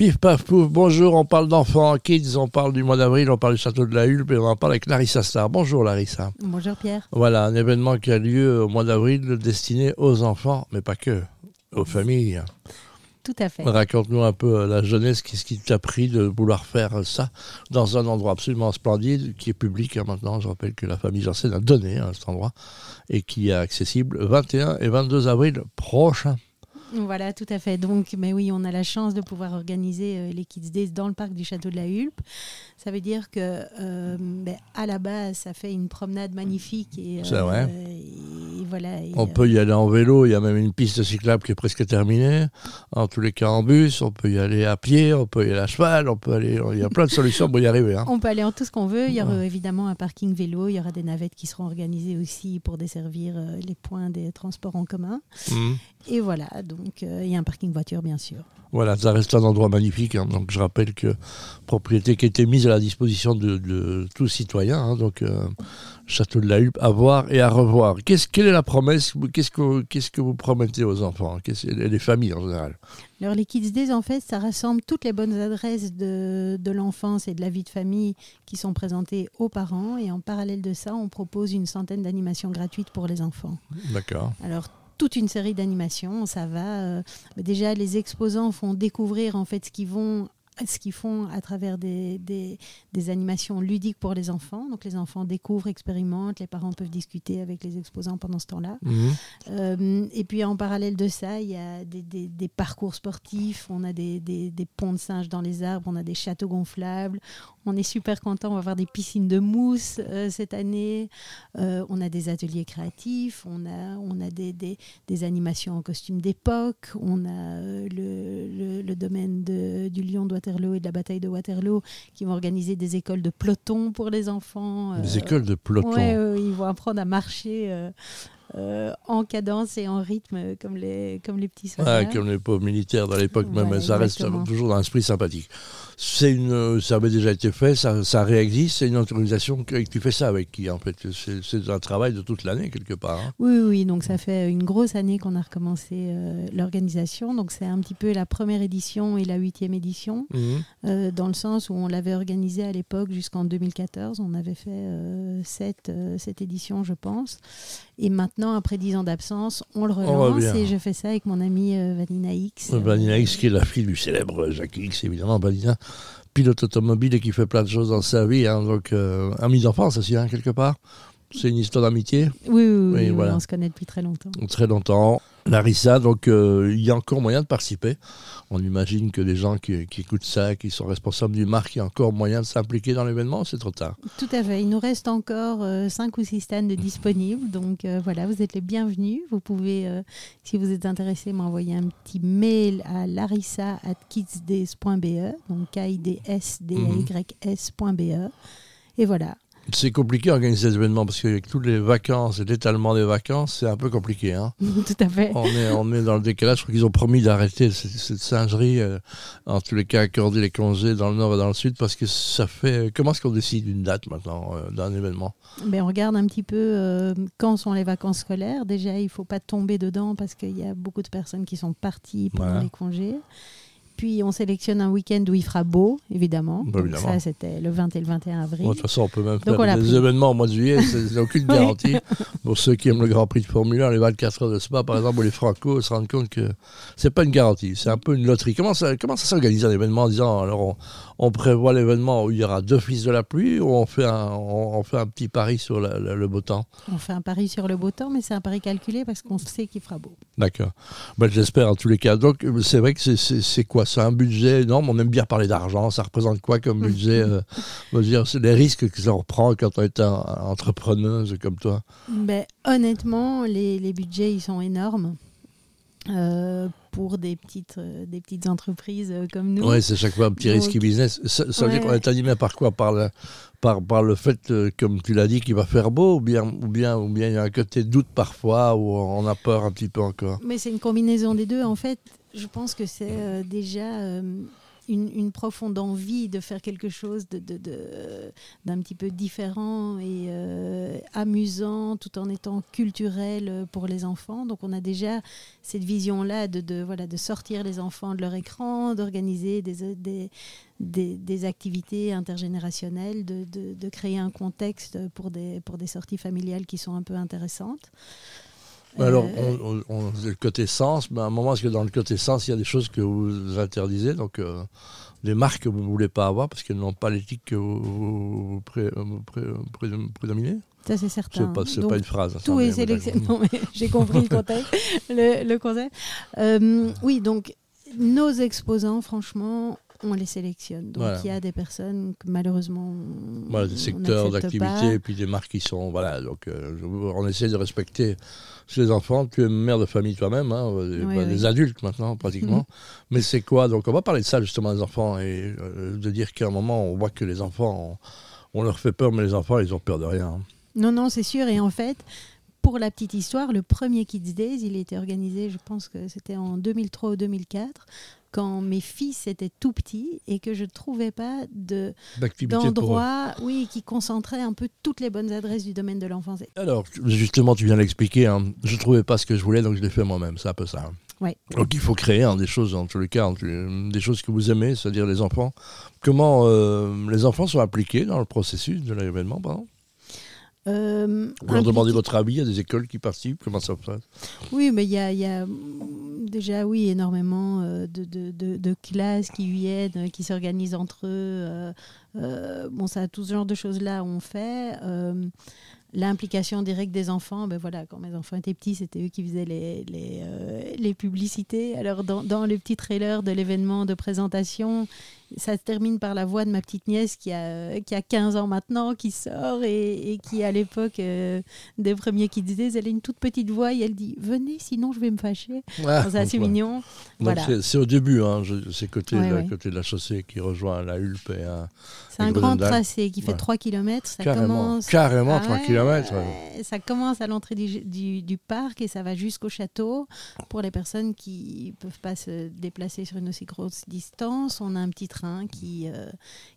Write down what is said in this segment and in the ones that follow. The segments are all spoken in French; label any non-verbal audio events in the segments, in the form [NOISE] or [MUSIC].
Pif paf pouf, bonjour, on parle d'enfants, kids, on parle du mois d'avril, on parle du château de la Hulpe et on en parle avec Larissa Star. Bonjour Larissa. Bonjour Pierre. Voilà, un événement qui a lieu au mois d'avril destiné aux enfants, mais pas que, aux familles. Tout à fait. Raconte-nous un peu la jeunesse, qu'est-ce qui t'a pris de vouloir faire ça dans un endroit absolument splendide qui est public hein, maintenant. Je rappelle que la famille Janssen a donné hein, cet endroit et qui est accessible 21 et 22 avril prochain. Voilà, tout à fait. Donc, mais oui, on a la chance de pouvoir organiser euh, les Kids Days dans le parc du Château de la Hulpe. Ça veut dire que, euh, ben, à la base, ça fait une promenade magnifique. Et, euh, voilà. et, On peut y aller en vélo, il y a même une piste cyclable qui est presque terminée. En tous les cas en bus, on peut y aller à pied, on peut y aller à cheval, on peut aller. Il y a plein de solutions pour y arriver. hein. On peut aller en tout ce qu'on veut. Il y aura évidemment un parking vélo. Il y aura des navettes qui seront organisées aussi pour desservir euh, les points des transports en commun. Mhm. Et voilà, donc euh, il y a un parking voiture, bien sûr. Voilà, ça reste un endroit magnifique. hein. Donc je rappelle que propriété qui a été mise à la disposition de, de tous citoyens. hein. Donc euh, château de la Hulpe à voir et à revoir. Qu'est-ce, quelle est la promesse qu'est-ce que, qu'est-ce que vous promettez aux enfants et les familles en général? Alors les Kids Days, en fait, ça rassemble toutes les bonnes adresses de, de l'enfance et de la vie de famille qui sont présentées aux parents. Et en parallèle de ça, on propose une centaine d'animations gratuites pour les enfants. D'accord. Alors toute une série d'animations, ça va. euh, déjà, les exposants font découvrir en fait ce qu'ils vont ce qu'ils font à travers des, des, des animations ludiques pour les enfants. Donc les enfants découvrent, expérimentent, les parents peuvent discuter avec les exposants pendant ce temps-là. Mhm. Euh, et puis en parallèle de ça, il y a des, des- parcours sportifs, on a des, ponts de singes dans les arbres, on a des châteaux gonflables, on est super content, on va avoir des piscines de mousse euh, cette année, Euh, on a des ateliers créatifs, on a, on a des, animations en costume d'époque, on a le, le- le domaine de- du lion de Waterloo et de la bataille de Waterloo qui vont organiser des écoles de peloton pour les enfants. Des euh, écoles de peloton. Ouais, ouais, ils vont apprendre à marcher euh, euh, en cadence et en rythme euh, comme les, comme les petits soldats. Ah, comme les pauvres militaires dans l'époque même, Voilà, ça reste toujours dans l'esprit sympathique. C'est une, ça avait déjà été fait, ça, ça réexiste, c'est une autorisation que tu fais ça avec qui en fait C'est un travail de toute l'année quelque part. hein. Oui, oui, donc ça fait une grosse année qu'on a recommencé euh, l'organisation. Donc c'est un petit peu la première édition et la huitième édition, Mhm. euh, dans le sens où on l'avait organisé à l'époque jusqu'en 2014. On avait fait euh, sept, euh, cette édition, je pense. Et maintenant, après dix ans d'absence, on le relance et je fais ça avec mon amie euh, Vanina X. Vanina X, qui est la fille du célèbre Jacques X, évidemment, Vanina, pilote automobile et qui fait plein de choses dans sa vie, hein, donc euh, amie d'enfance aussi, hein, quelque part. C'est une histoire d'amitié, Oui, oui, oui, Oui, oui, voilà. on se connaît depuis très longtemps. très longtemps. Larissa, donc euh, il y a encore moyen de participer. On imagine que les gens qui, qui écoutent ça, qui sont responsables du marque, il y a encore moyen de s'impliquer dans l'événement, c'est trop tard? Tout à fait. Il nous reste encore 5 ou 6 stands disponibles. Donc euh, voilà, vous êtes les bienvenus. Vous pouvez, euh, si vous êtes intéressé, m'envoyer un petit mail à larissa.kidsdays.be, donc K-I-D-S-D-A-Y-S.be. Et voilà. C'est compliqué d'organiser ces événements parce qu'avec toutes les vacances et l'étalement des vacances, c'est un peu compliqué. Hein. [LAUGHS] Tout à fait. On est, on est dans le décalage. Je crois qu'ils ont promis d'arrêter cette, cette singerie, euh, en tous les cas, accorder les congés dans le nord et dans le sud, parce que ça fait. Comment est-ce qu'on décide une date maintenant euh, d'un événement? Ben, on regarde un petit peu euh, quand sont les vacances scolaires. Déjà, il ne faut pas tomber dedans parce qu'il y a beaucoup de personnes qui sont parties pendant Voilà. les congés. Puis on sélectionne un week-end où il fera beau, évidemment. Bah, Donc évidemment. ça, c'était le 20 et le 21 avril. Bon, De toute façon, on peut même faire des pris. événements au mois de juillet, c'est aucune [LAUGHS] garantie. Pour ceux qui aiment le Grand Prix de Formule 1, les 24 heures de Spa, par exemple, ou les Franco, se rendent compte que c'est pas une garantie, c'est un peu une loterie. Comment ça, comment ça s'organise un événement en disant, alors on, on prévoit l'événement où il y aura deux fils de la pluie, ou on fait un, on, on fait un petit pari sur la- la- le beau temps? On fait un pari sur le beau temps, mais c'est un pari calculé parce qu'on sait qu'il fera beau. D'accord. Ben, J'espère en tous les cas. Donc, c'est vrai que c'est quoi? C'est un budget énorme. On aime bien parler d'argent. Ça représente quoi comme budget [LAUGHS] euh, dire, les risques que ça reprend quand on est un, un entrepreneuse comme toi. Ben, honnêtement, les, les budgets, ils sont énormes. Euh, pour des petites, euh, des petites entreprises euh, comme nous. Oui, c'est chaque fois un petit Donc- risque business. Ça, ça veut dire Ouais, qu'on est animé par quoi? Par le, par, par le fait, euh, comme tu l'as dit, qu'il va faire beau ou bien, ou, bien, ou bien il y a un côté doute parfois où on a peur un petit peu encore? Mais c'est une combinaison des deux. En fait, je pense que c'est déjà. Euh, une, profonde envie de faire quelque chose de, de- d'un petit peu différent et euh, amusant tout en étant culturel pour les enfants. Donc on a déjà cette vision-là de, de, voilà, de sortir les enfants de leur écran, d'organiser des, des, des, des activités intergénérationnelles, de, de, de créer un contexte pour des, pour des sorties familiales qui sont un peu intéressantes. Alors, Euh, on, on- on- le côté sens, mais à un moment, est-ce que dans le côté sens, il y a des choses que vous interdisez, donc euh, des marques que vous ne voulez pas avoir parce qu'elles n'ont pas l'éthique que vous, vous, vous pré- vous pré- pré- prédominez? Ça, c'est certain. C'est pas, c'est Donc, pas une phrase. ça, Tout est sélectionné. [LAUGHS] j'ai compris le contexte. [LAUGHS] Le, le concept. Euh, oui, donc nos exposants, franchement, on les sélectionne. Donc Voilà. il y a des personnes que malheureusement. Voilà, des secteurs d'activité et puis des marques qui sont. Voilà, donc euh, on essaie de respecter les enfants. Tu es mère de famille toi-même, hein, euh, Oui, bah, oui. adultes maintenant pratiquement. [LAUGHS] Mais c'est quoi Donc on va parler de ça justement des enfants et euh, de dire qu'à un moment on voit que les enfants, on, on leur fait peur, mais les enfants ils ont peur de rien. Non, non, c'est sûr. Et en fait, pour la petite histoire, le premier Kids Days, il été organisé, je pense que c'était en 2003 ou 2004, quand mes fils étaient tout petits et que je ne trouvais pas de d'endroit oui, qui concentrait un peu toutes les bonnes adresses du domaine de l'enfance. Alors, justement, tu viens l'expliquer. Hein. Je trouvais pas ce que je voulais, donc je l'ai fait moi-même. C'est un peu ça. hein. Ouais. Donc, il faut créer hein, des choses, en tous les cas, des choses que vous aimez, c'est-à-dire les enfants. Comment euh, les enfants sont impliqués dans le processus de l'événement, pardon? Euh, Vous leur demandez votre avis, il y a des écoles qui participent, comment ça se passe? Oui, mais il y a, il y a, déjà oui énormément euh, de, de- de- de classes qui viennent, euh, qui s'organisent entre eux. euh, euh, bon, ça, tout ce genre de choses-là, on fait. Euh, L'implication directe des enfants, ben voilà, quand mes enfants étaient petits, c'était eux qui faisaient les, les, euh, les publicités. Alors, dans, dans le petit trailer de l'événement de présentation, ça se termine par la voix de ma petite nièce qui a, qui a 15 ans maintenant, qui sort et, et qui, à l'époque euh, des premiers qui disaient, elle a une toute petite voix et elle dit Venez, sinon je vais me fâcher. Ah, C'est assez mignon. Voilà. c'est- au début, hein, c'est côté, Ouais, de- ouais. côté de la chaussée qui rejoint la Hulpe C'est un grand tracé qui fait Ouais. 3 km. Ça carrément, commence. carrément Ah 3 ouais, km. ouais, Ça commence à l'entrée du, du- du parc et ça va jusqu'au château. Pour les personnes qui ne peuvent pas se déplacer sur une aussi grosse distance, on a un petit train qui, euh,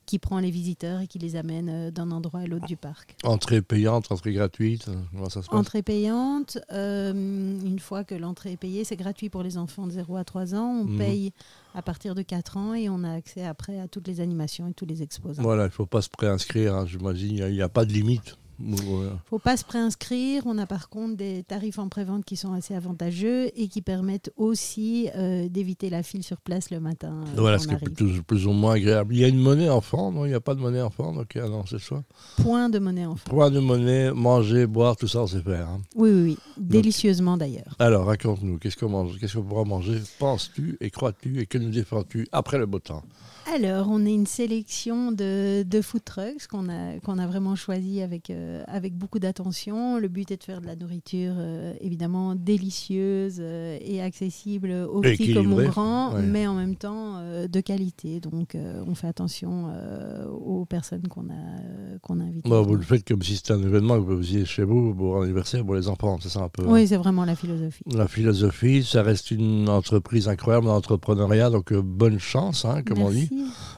qui prend les visiteurs et qui les amène euh, d'un endroit à l'autre du parc. Entrée payante, entrée gratuite, euh, comment ça se passe? Entrée payante, euh, une fois que l'entrée est payée, c'est gratuit pour les enfants de 0 à 3 ans. On Mhm. paye à partir de 4 ans et on a accès après à toutes les animations et tous les exposants. Voilà, il ne faut pas se préinscrire, hein, j'imagine, il n'y a pas de limite. Ou, euh, faut pas se préinscrire. On a par contre des tarifs en prévente qui sont assez avantageux et qui permettent aussi euh, d'éviter la file sur place le matin. euh, Voilà, ce qui est plus, plus ou moins agréable. Il y a une monnaie enfant, non Il n'y a pas de monnaie enfant, donc ah non, c'est ça. Point de monnaie en Point de monnaie, manger, boire, tout ça, on sait faire. hein. Oui, oui, oui. Délicieusement d'ailleurs. Alors, raconte-nous, qu'est-ce qu'on mange? Qu'est-ce qu'on pourra manger Penses-tu et crois-tu et que nous défends-tu après le beau temps? Alors, on est une sélection de, de food trucks qu'on a, qu'on a vraiment choisi avec, euh, avec beaucoup d'attention. Le but est de faire de la nourriture euh, évidemment délicieuse euh, et accessible aux petits comme aux grands, ouais. mais en même temps de qualité. Donc, on fait attention aux personnes qu'on a, qu'on a invitées. Bon, Vous le faites comme si c'était un événement que vous faisiez chez vous pour un anniversaire pour les enfants, c'est ça un peu hein? Oui, c'est vraiment la philosophie. La philosophie, ça reste une entreprise incroyable d'entrepreneuriat, donc bonne chance, hein, comme on dit.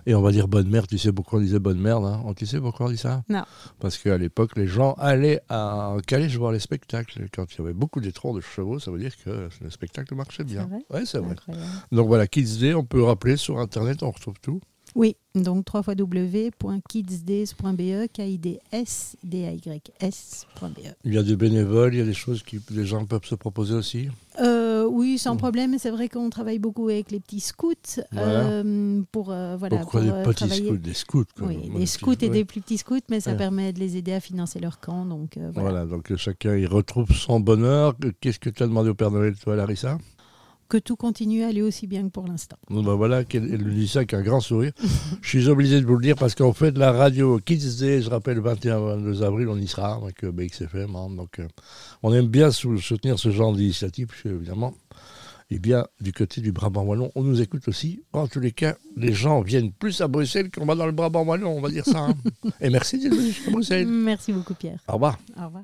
Et on va dire bonne merde, tu sais pourquoi on disait bonne merde hein Tu sais pourquoi on dit ça? Non. Parce qu'à l'époque, les gens allaient à Calais voir les spectacles. Quand il y avait beaucoup d'étrons de chevaux, ça veut dire que le spectacle marchait bien. vrai? Ouais, c'est vrai. Donc voilà, Kids Day, on peut rappeler sur Internet, on retrouve tout. Oui, donc www.kidsdays.be, k i d s d a y s.be. Il y a des bénévoles, il y a des choses que les gens peuvent se proposer aussi. Euh, oui, sans Mm. problème. C'est vrai qu'on travaille beaucoup avec les petits scouts Voilà. euh, pour euh, voilà Pourquoi pour, des euh, petits travailler. scouts Des scouts. quoi. Oui, des scouts et des plus petits scouts, mais ça Ouais. permet de les aider à financer leur camp. Donc euh, voilà. Voilà. donc chacun y retrouve son bonheur. Qu'est-ce que tu as demandé au Père Noël, toi, Larissa? Que tout continue à aller aussi bien que pour l'instant. Ben voilà, elle lui dit ça avec un grand sourire. [LAUGHS] je suis obligé de vous le dire parce qu'on fait de la radio Kids Day, je rappelle, 21-22 avril, on y sera avec euh, BXFM. hein. donc, euh, on aime bien sou- soutenir ce genre d'initiative, évidemment. Et bien, du côté du Brabant Wallon, on nous écoute aussi. En tous les cas, les gens viennent plus à Bruxelles qu'on va dans le Brabant Wallon, on va dire ça. hein. [LAUGHS] Et merci d'être venu à Bruxelles. Merci beaucoup, Pierre. Au revoir. Au revoir.